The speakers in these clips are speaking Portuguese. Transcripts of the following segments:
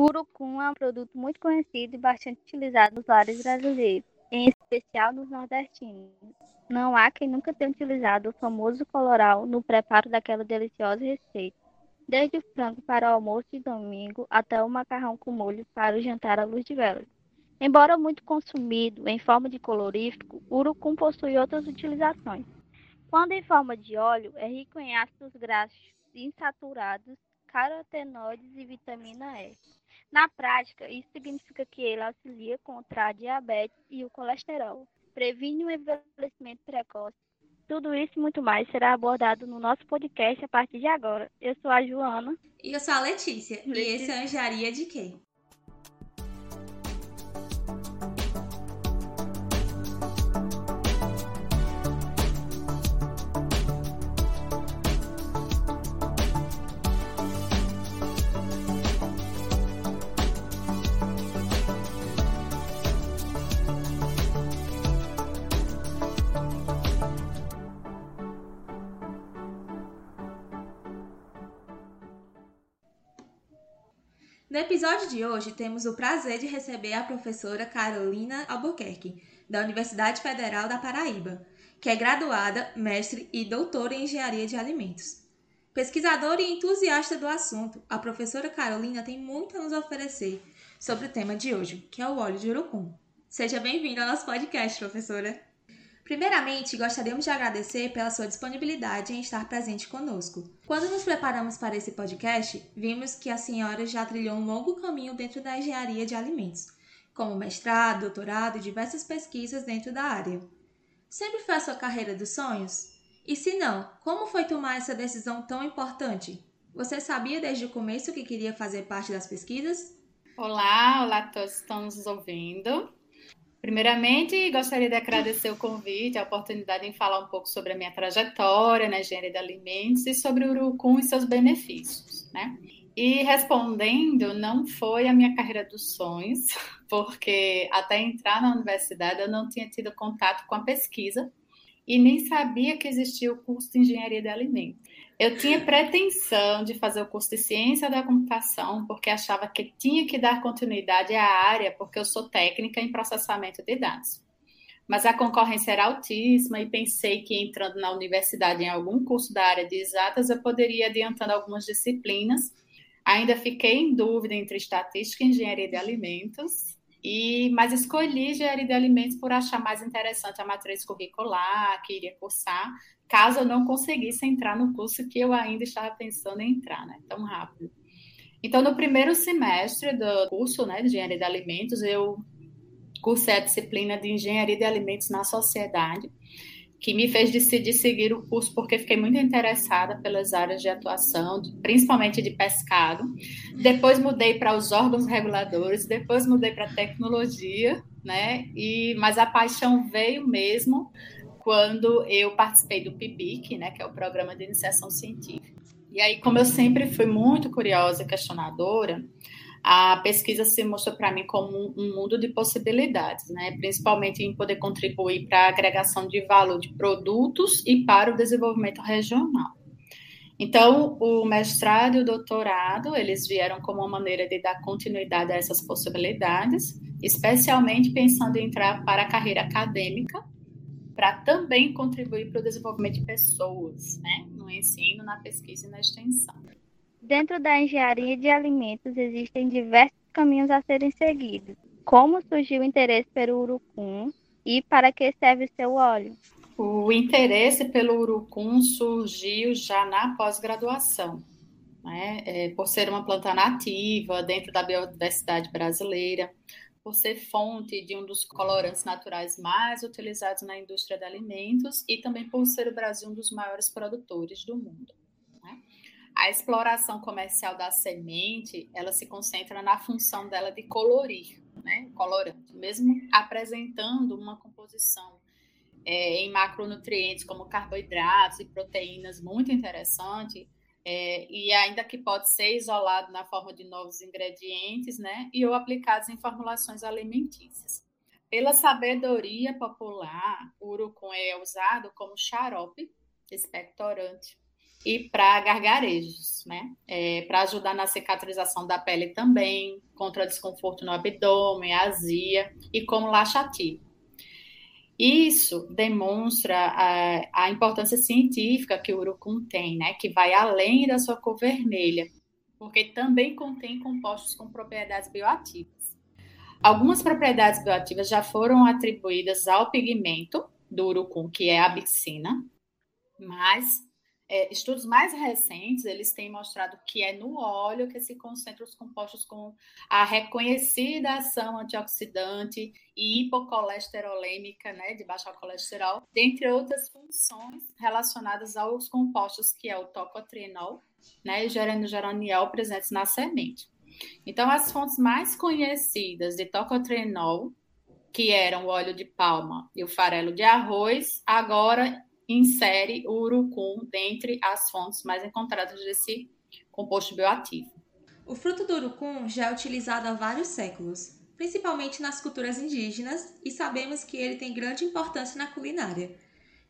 Urucum é um produto muito conhecido e bastante utilizado nos lares brasileiros, em especial nos nordestinos. Não há quem nunca tenha utilizado o famoso coloral no preparo daquela deliciosa receita. Desde o frango para o almoço de domingo até o macarrão com molho para o jantar à luz de velas. Embora muito consumido em forma de colorífico, o urucum possui outras utilizações. Quando em forma de óleo, é rico em ácidos graxos insaturados, carotenoides e vitamina E. Na prática, isso significa que ele auxilia contra a diabetes e o colesterol, previne o envelhecimento precoce. Tudo isso e muito mais será abordado no nosso podcast a partir de agora. Eu sou a Joana. E eu sou a Letícia. Letícia. E esse é a Anjaria de Quem? Episódio de hoje, temos o prazer de receber a professora Carolina Albuquerque, da Universidade Federal da Paraíba, que é graduada, mestre e doutora em Engenharia de Alimentos. Pesquisadora e entusiasta do assunto, a professora Carolina tem muito a nos oferecer sobre o tema de hoje, que é o óleo de urucum. Seja bem-vinda ao nosso podcast, professora! Primeiramente, gostaríamos de agradecer pela sua disponibilidade em estar presente conosco. Quando nos preparamos para esse podcast, vimos que a senhora já trilhou um longo caminho dentro da engenharia de alimentos, como mestrado, doutorado e diversas pesquisas dentro da área. Sempre foi a sua carreira dos sonhos? E se não, como foi tomar essa decisão tão importante? Você sabia desde o começo que queria fazer parte das pesquisas? Olá, olá a todos que estão nos ouvindo. Primeiramente, gostaria de agradecer o convite, a oportunidade em falar um pouco sobre a minha trajetória na engenharia de alimentos e sobre o urucum e seus benefícios, né? E respondendo, não foi a minha carreira dos sonhos, porque até entrar na universidade eu não tinha tido contato com a pesquisa e nem sabia que existia o curso de engenharia de alimentos. Eu tinha pretensão de fazer o curso de ciência da computação, porque achava que tinha que dar continuidade à área, porque eu sou técnica em processamento de dados. Mas a concorrência era altíssima e pensei que entrando na universidade em algum curso da área de exatas eu poderia adiantando algumas disciplinas. Ainda fiquei em dúvida entre estatística e engenharia de alimentos, e, mas escolhi engenharia de alimentos por achar mais interessante a matriz curricular que iria cursar, caso eu não conseguisse entrar no curso que eu ainda estava pensando em entrar, né, tão rápido. Então, no primeiro semestre do curso né, de engenharia de alimentos, eu cursei a disciplina de engenharia de alimentos na sociedade que me fez decidir seguir o curso porque fiquei muito interessada pelas áreas de atuação, principalmente de pescado. Depois mudei para os órgãos reguladores, depois mudei para tecnologia, né? E mas a paixão veio mesmo quando eu participei do PIBIC, né, que é o programa de iniciação científica. E aí, como eu sempre fui muito curiosa e questionadora, a pesquisa se mostrou para mim como um mundo de possibilidades, né? principalmente em poder contribuir para a agregação de valor de produtos e para o desenvolvimento regional. Então, o mestrado e o doutorado, eles vieram como uma maneira de dar continuidade a essas possibilidades, especialmente pensando em entrar para a carreira acadêmica, para também contribuir para o desenvolvimento de pessoas, né, no ensino, na pesquisa e na extensão. Dentro da engenharia de alimentos existem diversos caminhos a serem seguidos. Como surgiu o interesse pelo urucum e para que serve o seu óleo? O interesse pelo urucum surgiu já na pós-graduação, né? É, por ser uma planta nativa dentro da biodiversidade brasileira, por ser fonte de um dos colorantes naturais mais utilizados na indústria de alimentos e também por ser o Brasil um dos maiores produtores do mundo a exploração comercial da semente, ela se concentra na função dela de colorir, né, colorante, mesmo apresentando uma composição é, em macronutrientes como carboidratos e proteínas muito interessante, é, e ainda que pode ser isolado na forma de novos ingredientes, né, e ou aplicados em formulações alimentícias. Pela sabedoria popular, o urucum é usado como xarope expectorante e para gargarejos, né? É, para ajudar na cicatrização da pele também, contra desconforto no abdômen, azia e como laxativo. Isso demonstra a, a, importância científica que o urucum tem, né? Que vai além da sua cor vermelha, porque também contém compostos com propriedades bioativas. Algumas propriedades bioativas já foram atribuídas ao pigmento do urucum, que é a bixina, mas é, estudos mais recentes, eles têm mostrado que é no óleo que se concentram os compostos com a reconhecida ação antioxidante e hipocolesterolêmica, né, de baixo colesterol, dentre outras funções relacionadas aos compostos que é o tocotrienol, né, e geraniol presentes na semente. Então, as fontes mais conhecidas de tocotrienol, que eram o óleo de palma e o farelo de arroz, agora insere o urucum dentre as fontes mais encontradas desse composto bioativo. O fruto do urucum já é utilizado há vários séculos, principalmente nas culturas indígenas, e sabemos que ele tem grande importância na culinária,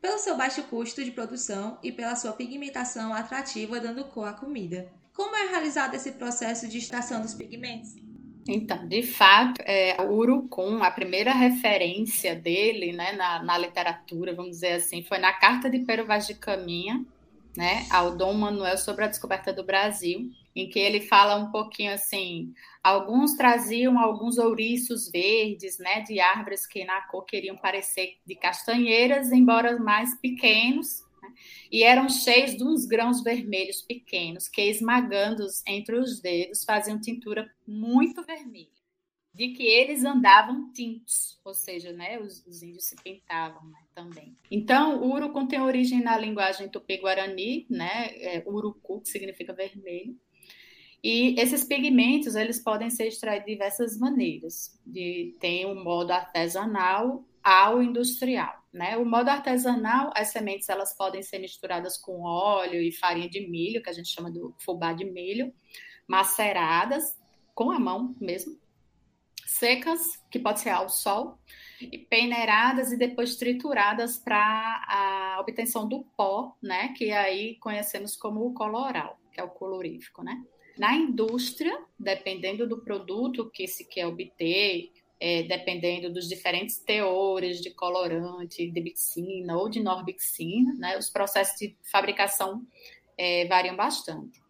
pelo seu baixo custo de produção e pela sua pigmentação atrativa dando cor à comida. Como é realizado esse processo de extração dos pigmentos? Então, de fato, é, o urucum, a primeira referência dele né, na, na literatura, vamos dizer assim, foi na Carta de Pero Vaz de Caminha, né, ao Dom Manuel sobre a descoberta do Brasil, em que ele fala um pouquinho assim, alguns traziam alguns ouriços verdes, né, de árvores que na cor queriam parecer de castanheiras, embora mais pequenos, e eram cheios de uns grãos vermelhos pequenos, que esmagando-os entre os dedos faziam tintura muito vermelha, de que eles andavam tintos, ou seja, né, os, os índios se pintavam né, também. Então, o urucum tem origem na linguagem tupi-guarani, né, é, urucu, que significa vermelho, e esses pigmentos, eles podem ser extraídos de diversas maneiras. De, tem um modo artesanal ao industrial. Né? O modo artesanal, as sementes elas podem ser misturadas com óleo e farinha de milho, que a gente chama do fubá de milho, maceradas com a mão mesmo, secas, que pode ser ao sol, e peneiradas e depois trituradas para a obtenção do pó, né? Que aí conhecemos como o coloral, que é o colorífico, né? Na indústria, dependendo do produto que se quer obter, é, dependendo dos diferentes teores de colorante, de bixina ou de norbixina, né, os processos de fabricação é, variam bastante.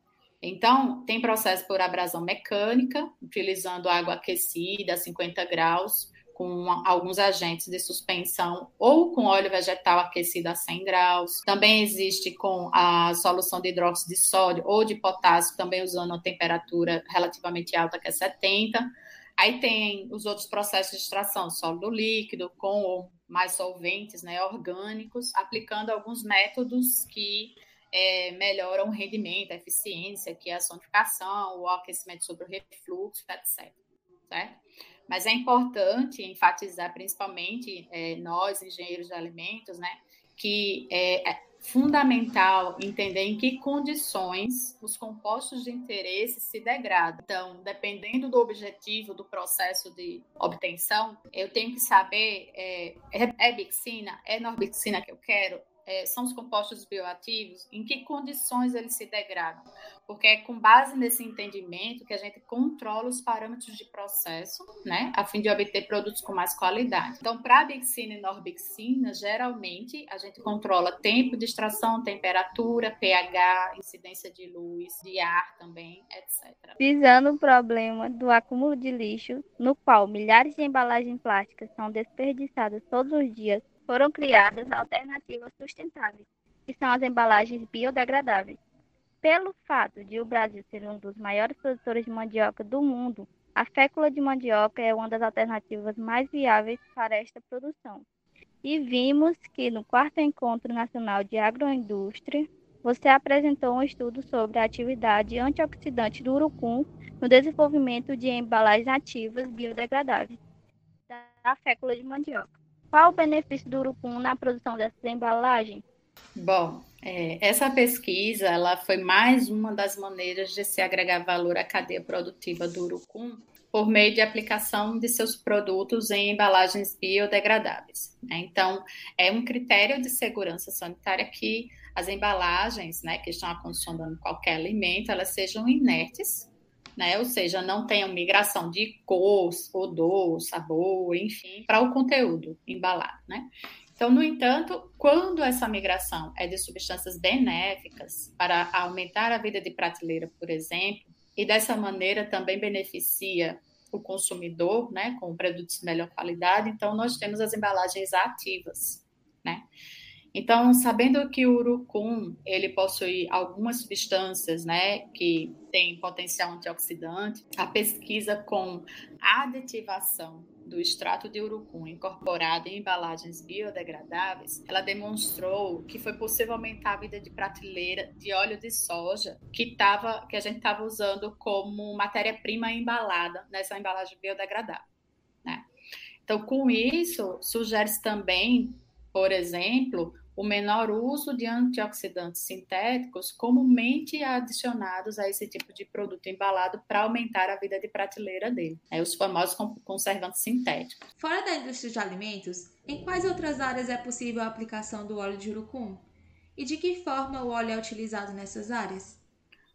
Então, tem processo por abrasão mecânica, utilizando água aquecida a 50 graus, com alguns agentes de suspensão ou com óleo vegetal aquecido a 100 graus. Também existe com a solução de hidróxido de sódio ou de potássio, também usando uma temperatura relativamente alta, que é 70 Aí tem os outros processos de extração, sólido líquido, com ou mais solventes, né, orgânicos, aplicando alguns métodos que é, melhoram o rendimento, a eficiência, que é a sonificação, o aquecimento sobre o refluxo, etc. Certo? Mas é importante enfatizar, principalmente é, nós, engenheiros de alimentos, né, que é, fundamental entender em que condições os compostos de interesse se degradam. Então, dependendo do objetivo do processo de obtenção, eu tenho que saber é, é, bixina, é norbixina que eu quero, é, são os compostos bioativos, em que condições eles se degradam. Porque é com base nesse entendimento que a gente controla os parâmetros de processo, né, a fim de obter produtos com mais qualidade. Então, para a bixina e norbixina, geralmente a gente controla tempo de extração, temperatura, pH, incidência de luz, de ar também, etc. Visando o problema do acúmulo de lixo, no qual milhares de embalagens plásticas são desperdiçadas todos os dias foram criadas alternativas sustentáveis, que são as embalagens biodegradáveis. Pelo fato de o Brasil ser um dos maiores produtores de mandioca do mundo, a fécula de mandioca é uma das alternativas mais viáveis para esta produção. E vimos que no quarto Encontro Nacional de Agroindústria, você apresentou um estudo sobre a atividade antioxidante do urucum no desenvolvimento de embalagens ativas biodegradáveis da fécula de mandioca. Qual o benefício do urucum na produção dessas embalagens? Bom, é, essa pesquisa ela foi mais uma das maneiras de se agregar valor à cadeia produtiva do urucum por meio de aplicação de seus produtos em embalagens biodegradáveis. Né? Então, é um critério de segurança sanitária que as embalagens, né, que estão acomodando qualquer alimento, elas sejam inertes, né, ou seja, não tenham migração de cor, odor, sabor, enfim, para o conteúdo embalado, né. Então, no entanto, quando essa migração é de substâncias benéficas para aumentar a vida de prateleira, por exemplo, e dessa maneira também beneficia o consumidor, né, com produtos de melhor qualidade, então nós temos as embalagens ativas, né? Então, sabendo que o urucum, ele possui algumas substâncias, né, que têm potencial antioxidante, a pesquisa com aditivação do extrato de urucum incorporado em embalagens biodegradáveis, ela demonstrou que foi possível aumentar a vida de prateleira de óleo de soja que, tava, que a gente estava usando como matéria-prima embalada nessa embalagem biodegradável. Né? Então, com isso, sugere-se também, por exemplo, o menor uso de antioxidantes sintéticos comumente adicionados a esse tipo de produto embalado para aumentar a vida de prateleira dele, é, os famosos conservantes sintéticos. Fora da indústria de alimentos, em quais outras áreas é possível a aplicação do óleo de urucum? E de que forma o óleo é utilizado nessas áreas?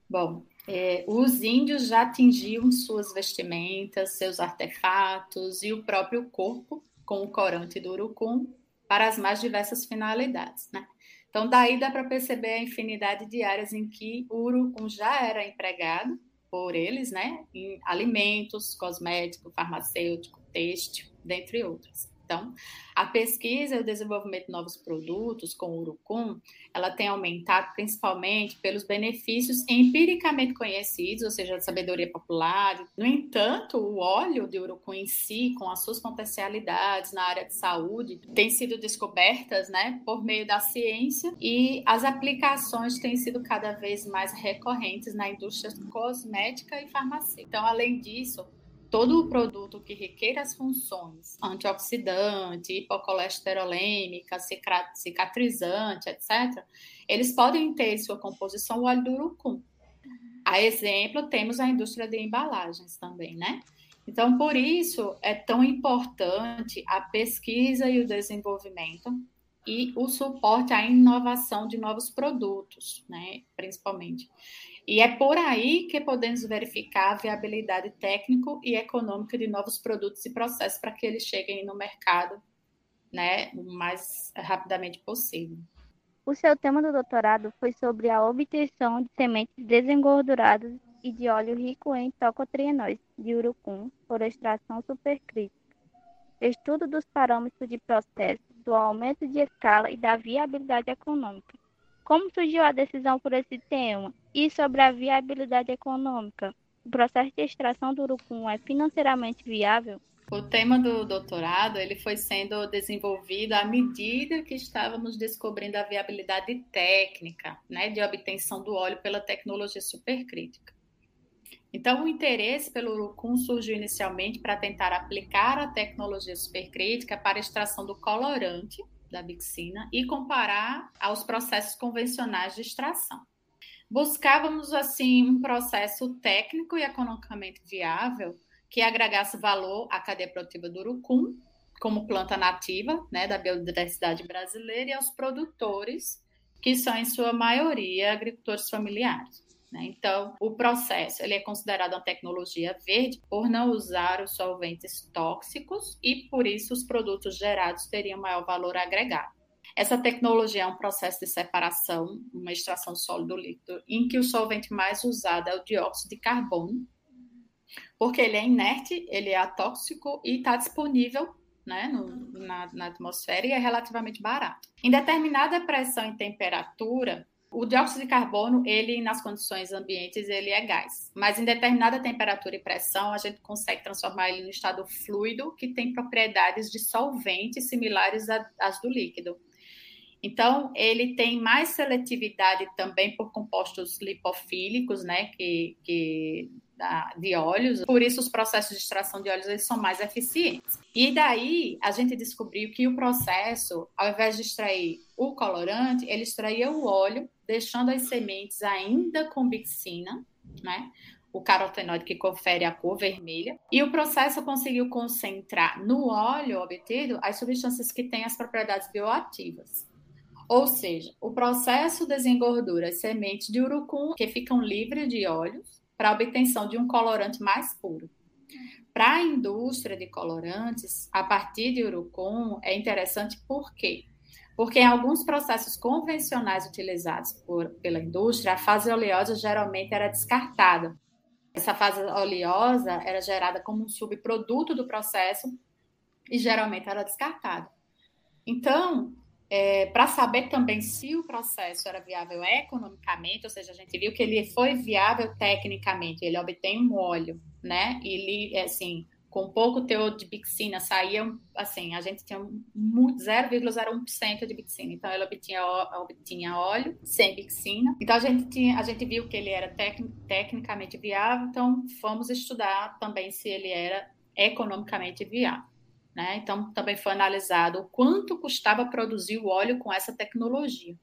Bom, é, os índios já atingiam suas vestimentas, seus artefatos e o próprio corpo com o corante do urucum para as mais diversas finalidades, né? Então, daí dá para perceber a infinidade de áreas em que o urucum já era empregado por eles, né? Em alimentos, cosmético, farmacêutico, têxtil, dentre outros. Então, a pesquisa e o desenvolvimento de novos produtos com o urucum, ela tem aumentado principalmente pelos benefícios empiricamente conhecidos, ou seja, de sabedoria popular. No entanto, o óleo de urucum em si, com as suas potencialidades na área de saúde, tem sido descobertas, né, por meio da ciência e as aplicações têm sido cada vez mais recorrentes na indústria cosmética e farmacêutica. Então, além disso, todo o produto que requer as funções antioxidante, hipocolesterolêmica, cicatrizante, etc., eles podem ter em sua composição o óleo do urucum. A exemplo, temos a indústria de embalagens também, né? Então, por isso é tão importante a pesquisa e o desenvolvimento e o suporte à inovação de novos produtos, né, principalmente. E é por aí que podemos verificar a viabilidade técnico e econômica de novos produtos e processos para que eles cheguem no mercado né, o mais rapidamente possível. O seu tema do doutorado foi sobre a obtenção de sementes desengorduradas e de óleo rico em tocotrienóis de urucum por extração supercrítica. Estudo dos parâmetros de processo, do aumento de escala e da viabilidade econômica. Como surgiu a decisão por esse tema? E sobre a viabilidade econômica? O processo de extração do urucum é financeiramente viável? O tema do doutorado ele foi sendo desenvolvido à medida que estávamos descobrindo a viabilidade técnica né, de obtenção do óleo pela tecnologia supercrítica. Então, o interesse pelo urucum surgiu inicialmente para tentar aplicar a tecnologia supercrítica para extração do colorante da bixina e comparar aos processos convencionais de extração. Buscávamos, assim, um processo técnico e economicamente viável que agregasse valor à cadeia produtiva do urucum, como planta nativa né, da biodiversidade brasileira, e aos produtores, que são, em sua maioria, agricultores familiares. Né? Então, o processo ele é considerado uma tecnologia verde por não usar os solventes tóxicos e, por isso, os produtos gerados teriam maior valor agregado. Essa tecnologia é um processo de separação, uma extração sólido líquido, em que o solvente mais usado é o dióxido de carbono, porque ele é inerte, ele é atóxico e está disponível né, no, na, na atmosfera e é relativamente barato. Em determinada pressão e temperatura, o dióxido de carbono, ele nas condições ambientes, ele é gás, mas em determinada temperatura e pressão, a gente consegue transformar ele no estado fluido, que tem propriedades de solvente similares às do líquido. Então, ele tem mais seletividade também por compostos lipofílicos, né, que, que de óleos, por isso os processos de extração de óleos eles são mais eficientes. E daí a gente descobriu que o processo, ao invés de extrair o colorante, ele extraía o óleo, deixando as sementes ainda com bixina, né? O carotenoide que confere a cor vermelha. E o processo conseguiu concentrar no óleo obtido as substâncias que têm as propriedades bioativas. Ou seja, o processo desengordura as sementes de urucum que ficam livres de óleos para a obtenção de um colorante mais puro. Para a indústria de colorantes, a partir de urucum é interessante por quê? Porque em alguns processos convencionais utilizados por, pela indústria, a fase oleosa geralmente era descartada. Essa fase oleosa era gerada como um subproduto do processo e geralmente era descartada. Então, é, para saber também se o processo era viável economicamente, ou seja, a gente viu que ele foi viável tecnicamente, ele obtém um óleo, né? Ele, assim, com pouco teor de bixina, saía, assim, a gente tinha 0,01% de bixina, então ele obtinha, obtinha óleo sem bixina. Então a gente, tinha, a gente viu que ele era tec, tecnicamente viável, então fomos estudar também se ele era economicamente viável. Né? Então também foi analisado o quanto custava produzir o óleo com essa tecnologia.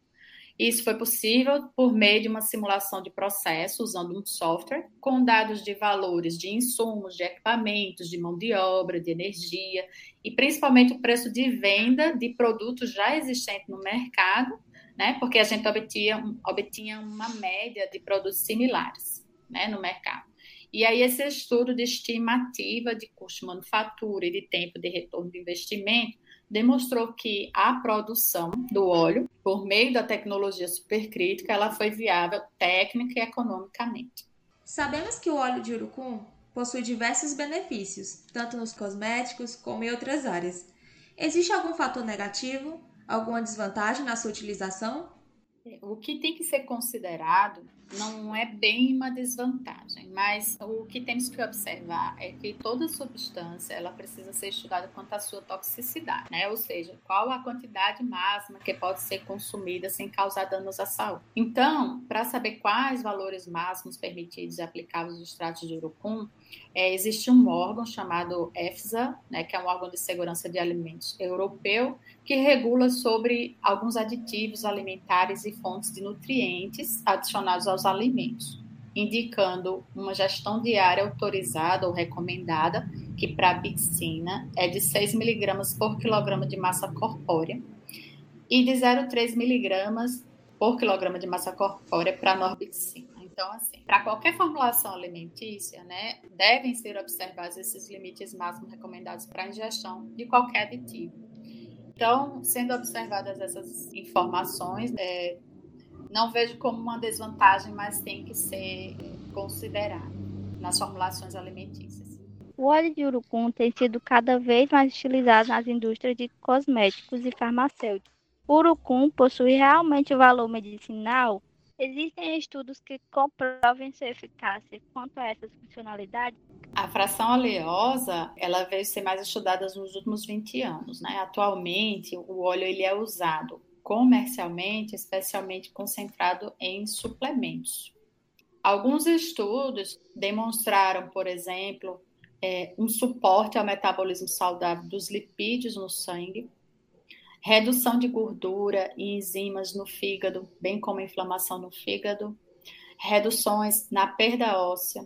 Isso foi possível por meio de uma simulação de processo usando um software com dados de valores de insumos, de equipamentos, de mão de obra, de energia e principalmente o preço de venda de produtos já existentes no mercado, né? Porque a gente obtinha, obtinha uma média de produtos similares, né, no mercado. E aí esse estudo de estimativa de custo de manufatura e de tempo de retorno de investimento demonstrou que a produção do óleo, por meio da tecnologia supercrítica, ela foi viável técnica e economicamente. Sabemos que o óleo de urucum possui diversos benefícios, tanto nos cosméticos como em outras áreas. Existe algum fator negativo, alguma desvantagem na sua utilização? O que tem que ser considerado não é bem uma desvantagem, mas o que temos que observar é que toda substância ela precisa ser estudada quanto à sua toxicidade, né? Ou seja, qual a quantidade máxima que pode ser consumida sem causar danos à saúde. Então, para saber quais valores máximos permitidos e aplicáveis dos extratos de urucum, é, existe um órgão chamado EFSA, né, que é um órgão de segurança de alimentos europeu, que regula sobre alguns aditivos alimentares e fontes de nutrientes adicionados aos alimentos, indicando uma gestão diária autorizada ou recomendada, que para a bixina é de 6 mg por quilograma de massa corpórea e de 0,3 mg por quilograma de massa corpórea para a norbixina. Então, assim, para qualquer formulação alimentícia, né, devem ser observados esses limites máximos recomendados para ingestão de qualquer aditivo. Então, sendo observadas essas informações, é, não vejo como uma desvantagem, mas tem que ser considerado nas formulações alimentícias. O óleo de urucum tem sido cada vez mais utilizado nas indústrias de cosméticos e farmacêuticos. O urucum possui realmente o valor medicinal Existem estudos que comprovem sua eficácia quanto a essas funcionalidades? A fração oleosa, ela veio ser mais estudada nos últimos 20 anos, né? Atualmente, o óleo ele é usado comercialmente, especialmente concentrado em suplementos. Alguns estudos demonstraram, por exemplo, é, um suporte ao metabolismo saudável dos lipídios no sangue, redução de gordura e enzimas no fígado, bem como inflamação no fígado, reduções na perda óssea,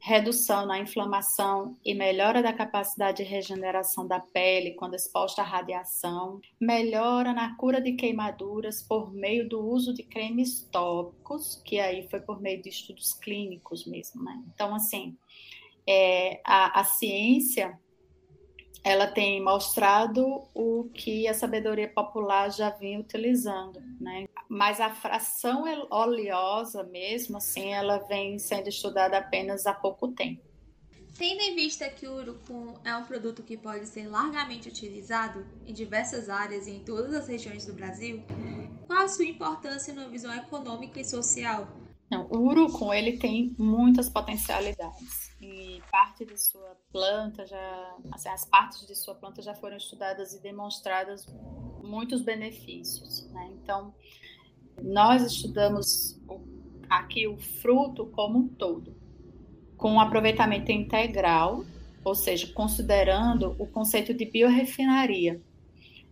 redução na inflamação e melhora da capacidade de regeneração da pele quando exposta à radiação, melhora na cura de queimaduras por meio do uso de cremes tópicos, que aí foi por meio de estudos clínicos mesmo, né? Então, assim, é, a, a ciência ela tem mostrado o que a sabedoria popular já vinha utilizando, né? Mas a fração oleosa mesmo, assim, ela vem sendo estudada apenas há pouco tempo. Tendo em vista que o urucum é um produto que pode ser largamente utilizado em diversas áreas e em todas as regiões do Brasil, qual a sua importância na visão econômica e social? Não, o urucum ele tem muitas potencialidades e parte de sua planta já, assim, as partes de sua planta já foram estudadas e demonstradas muitos benefícios, né? Então, nós estudamos aqui o fruto como um todo, com um aproveitamento integral, ou seja, considerando o conceito de biorefinaria.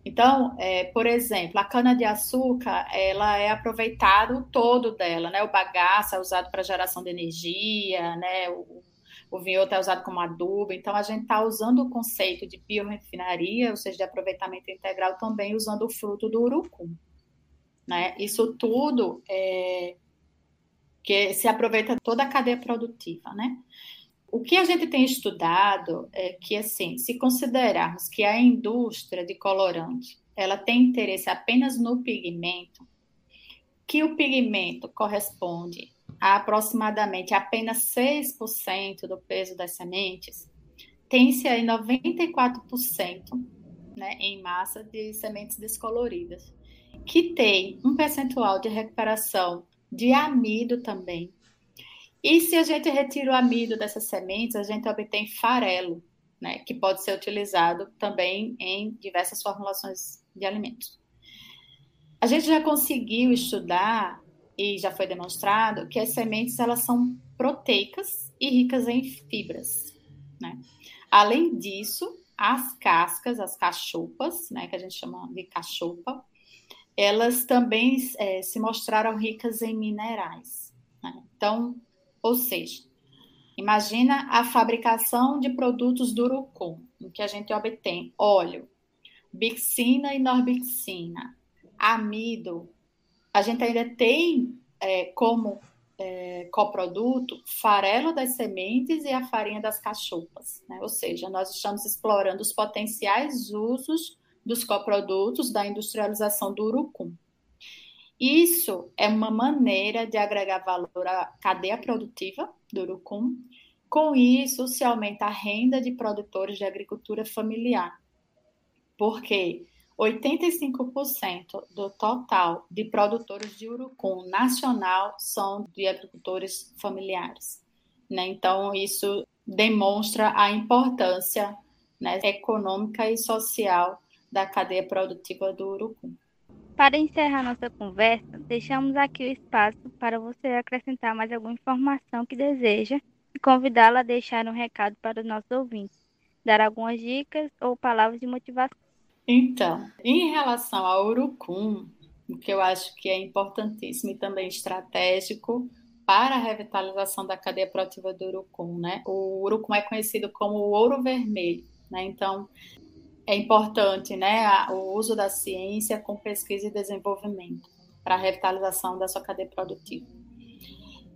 Então, é, por exemplo, a cana-de-açúcar, ela é aproveitado todo dela, né? O bagaço é usado para geração de energia, né? O, o vinho é usado como adubo, então a gente está usando o conceito de biorefinaria, ou seja, de aproveitamento integral, também usando o fruto do urucum. Né? Isso tudo é, que se aproveita toda a cadeia produtiva, né? O que a gente tem estudado é que, assim, se considerarmos que a indústria de colorante ela tem interesse apenas no pigmento, que o pigmento corresponde a aproximadamente apenas 6% do peso das sementes, tem-se aí 94% né, em massa de sementes descoloridas, que tem um percentual de recuperação de amido também. E se a gente retira o amido dessas sementes, a gente obtém farelo, né, que pode ser utilizado também em diversas formulações de alimentos. A gente já conseguiu estudar e já foi demonstrado que as sementes elas são proteicas e ricas em fibras, né? Além disso, as cascas, as cachopas, né, que a gente chama de cachopa, elas também é, se mostraram ricas em minerais. Né? Então, ou seja, imagina a fabricação de produtos do urucum, em que a gente obtém óleo, bixina e norbixina, amido. A gente ainda tem é, como é, coproduto farelo das sementes e a farinha das cachopas. Né? Ou seja, nós estamos explorando os potenciais usos dos coprodutos da industrialização do urucum. Isso é uma maneira de agregar valor à cadeia produtiva do urucum. Com isso, se aumenta a renda de produtores de agricultura familiar, porque 85% do total de produtores de urucum nacional são de agricultores familiares. Né? Então, isso demonstra a importância né, econômica e social da cadeia produtiva do urucum. Para encerrar nossa conversa, deixamos aqui o espaço para você acrescentar mais alguma informação que deseja e convidá-la a deixar um recado para os nossos ouvintes, dar algumas dicas ou palavras de motivação. Então, em relação ao urucum, o que eu acho que é importantíssimo e também estratégico para a revitalização da cadeia produtiva do urucum, né? O urucum é conhecido como o ouro vermelho, né? Então, é importante, né, o uso da ciência com pesquisa e desenvolvimento para a revitalização da sua cadeia produtiva.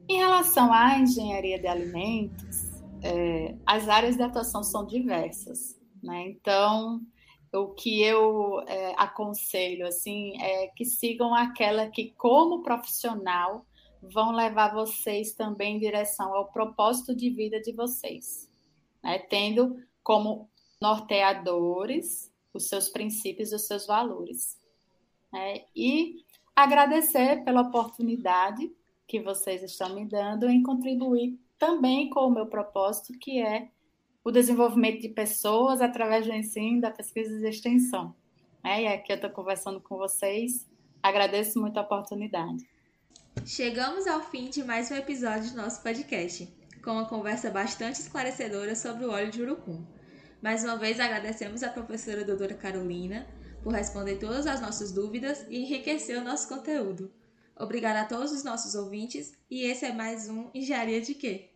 Em relação à engenharia de alimentos, é, as áreas de atuação são diversas, né? Então, o que eu é, aconselho assim é que sigam aquela que, como profissional, vão levar vocês também em direção ao propósito de vida de vocês, né? tendo como norteadores os seus princípios e os seus valores. Né? E agradecer pela oportunidade que vocês estão me dando em contribuir também com o meu propósito, que é o desenvolvimento de pessoas através do ensino, da pesquisa e extensão. É, e aqui eu estou conversando com vocês. Agradeço muito a oportunidade. Chegamos ao fim de mais um episódio do nosso podcast, com uma conversa bastante esclarecedora sobre o óleo de urucum. Mais uma vez agradecemos à professora doutora Carolina por responder todas as nossas dúvidas e enriquecer o nosso conteúdo. Obrigada a todos os nossos ouvintes e esse é mais um Engenharia de Quê?